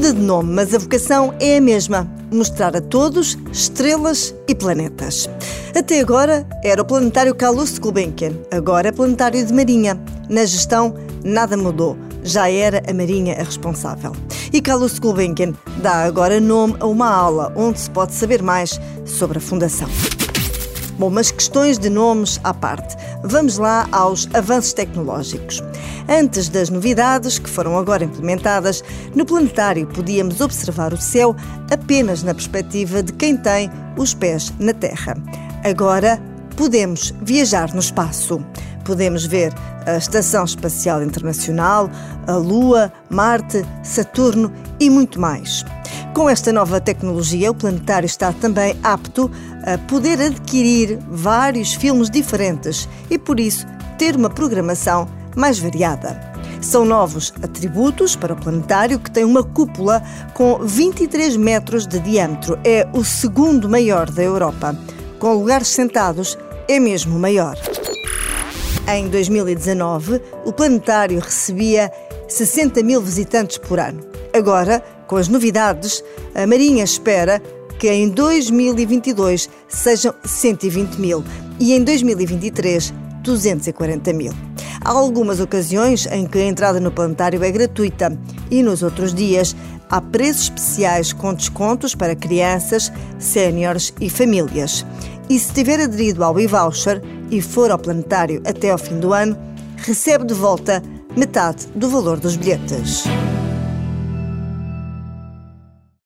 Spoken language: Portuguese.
Muda de nome, mas a vocação é a mesma: mostrar a todos estrelas e planetas. Até agora era o planetário Calouste Gulbenkian, agora é planetário de Marinha. Na gestão, nada mudou. Já era a Marinha a responsável. E Calouste Gulbenkian dá agora nome a uma aula onde se pode saber mais sobre a Fundação. Bom, mas questões de nomes à parte. Vamos lá aos avanços tecnológicos. Antes das novidades que foram agora implementadas, no planetário podíamos observar o céu apenas na perspectiva de quem tem os pés na Terra. Agora podemos viajar no espaço. Podemos ver a Estação Espacial Internacional, a Lua, Marte, Saturno e muito mais. Com esta nova tecnologia, o planetário está também apto a poder adquirir vários filmes diferentes e, por isso, ter uma programação mais variada. São novos atributos para o planetário que tem uma cúpula com 23 metros de diâmetro. É o segundo maior da Europa. Com lugares sentados, é mesmo maior. Em 2019, o planetário recebia 60 mil visitantes por ano. Agora, com as novidades, a Marinha espera que em 2022 sejam 120 mil e em 2023 240 mil. Há algumas ocasiões em que a entrada no planetário é gratuita e nos outros dias há preços especiais com descontos para crianças, séniores e famílias. E se tiver aderido ao e-voucher e for ao planetário até ao fim do ano, recebe de volta metade do valor dos bilhetes.